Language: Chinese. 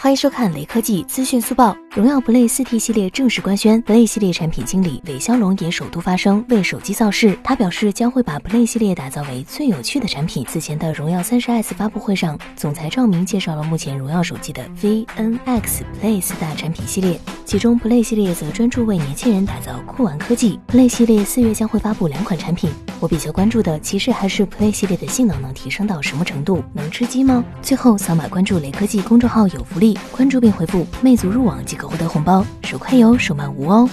欢迎收看雷科技资讯速报。荣耀 Play 4T 系列正式官宣，Play 系列产品经理韦骁龙也首度发声为手机造势。他表示将会把 Play 系列打造为最有趣的产品。此前的荣耀 30S 发布会上，总裁赵明介绍了目前荣耀手机的 VNX Play 四大产品系列，其中 Play 系列则专注为年轻人打造酷玩科技。Play 系列四月将会发布两款产品，我比较关注的其实还是 Play 系列的性能能提升到什么程度，能吃鸡吗？最后扫码关注雷科技公众号有福利。关注并回复“魅族入网”即可获得红包，手快有，手慢无哦。